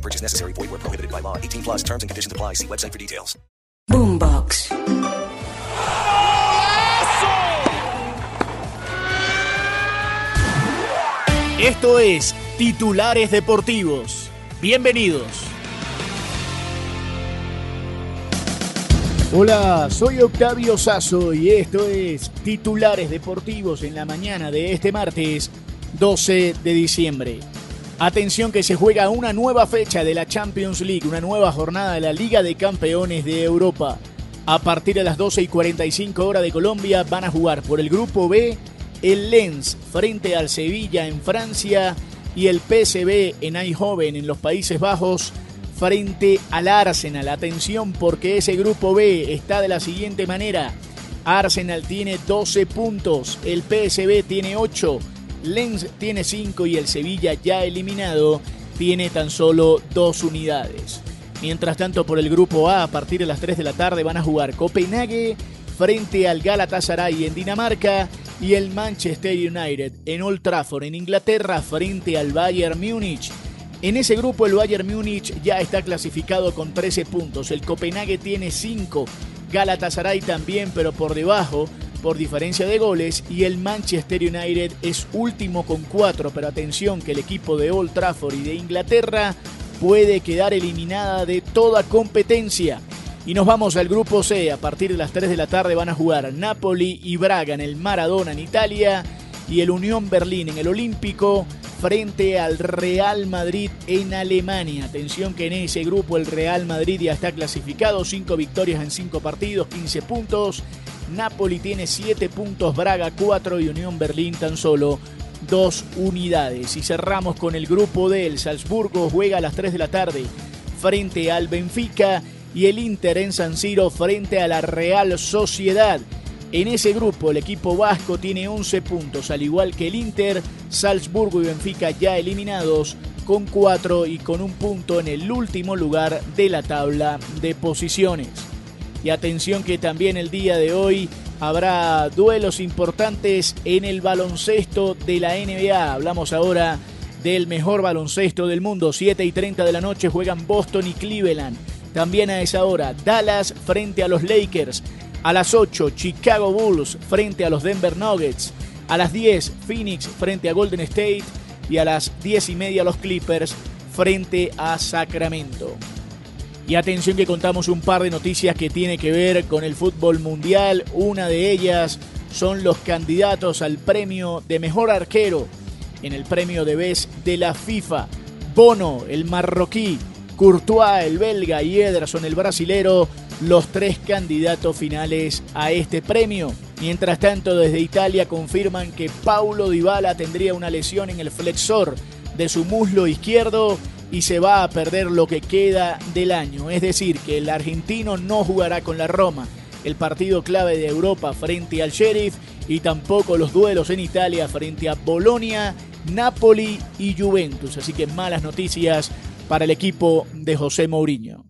No purchase necessary. Void where prohibited by law. 18 plus terms and conditions apply. See website for details. Boombox. Esto es Titulares Deportivos. Bienvenidos. Hola, soy Octavio Sazo y esto es Titulares Deportivos en la mañana de este martes 12 de diciembre. Atención que se juega una nueva fecha de la Champions League, una nueva jornada de la Liga de Campeones de Europa. A partir de las 12 y 45 horas de Colombia van a jugar por el grupo B el Lens frente al Sevilla en Francia y el PSV en Eindhoven en los Países Bajos frente al Arsenal. Atención porque ese grupo B está de la siguiente manera. Arsenal tiene 12 puntos, el PSV tiene 8, Lens tiene 5 y el Sevilla ya eliminado tiene tan solo 2 unidades. Mientras tanto por el grupo A a partir de las 3 de la tarde van a jugar Copenhague frente al Galatasaray en Dinamarca y el Manchester United en Old Trafford en Inglaterra frente al Bayern Múnich. En ese grupo el Bayern Múnich ya está clasificado con 13 puntos, el Copenhague tiene 5, Galatasaray también pero por debajo por diferencia de goles y el Manchester United es último con 4, pero atención que el equipo de Old Trafford y de Inglaterra puede quedar eliminada de toda competencia. Y nos vamos al grupo C. A partir de las 3 de la tarde van a jugar Napoli y Braga en el Maradona en Italia y el Unión Berlín en el Olímpico frente al Real Madrid en Alemania. Atención que en ese grupo el Real Madrid ya está clasificado, 5 victorias en 5 partidos, 15 puntos. Napoli tiene 7 puntos, Braga 4 y Unión Berlín tan solo 2 unidades. Y cerramos con el grupo D. El Salzburgo juega a las 3 de la tarde frente al Benfica y el Inter en San Siro frente a la Real Sociedad. En ese grupo el equipo vasco tiene 11 puntos, al igual que el Inter, Salzburgo y Benfica ya eliminados con 4 y con un punto en el último lugar de la tabla de posiciones. Y atención que también el día de hoy habrá duelos importantes en el baloncesto de la NBA. Hablamos ahora del mejor baloncesto del mundo. 7 y 30 de la noche juegan Boston y Cleveland. También a esa hora, Dallas frente a los Lakers. A las 8, Chicago Bulls frente a los Denver Nuggets. A las 10, Phoenix frente a Golden State. Y a las 10 y media, los Clippers frente a Sacramento. Y atención que contamos un par de noticias que tiene que ver con el fútbol mundial. Una de ellas son los candidatos al premio de mejor arquero en el premio de Best de la FIFA. Bono, el marroquí, Courtois, el belga y Ederson, el brasilero, los tres candidatos finales a este premio. Mientras tanto, desde Italia confirman que Paulo Dybala tendría una lesión en el flexor de su muslo izquierdo y se va a perder lo que queda del año. Es decir, que el argentino no jugará con la Roma el partido clave de Europa frente al Sheriff y tampoco los duelos en Italia frente a Bolonia, Napoli y Juventus. Así que malas noticias para el equipo de José Mourinho.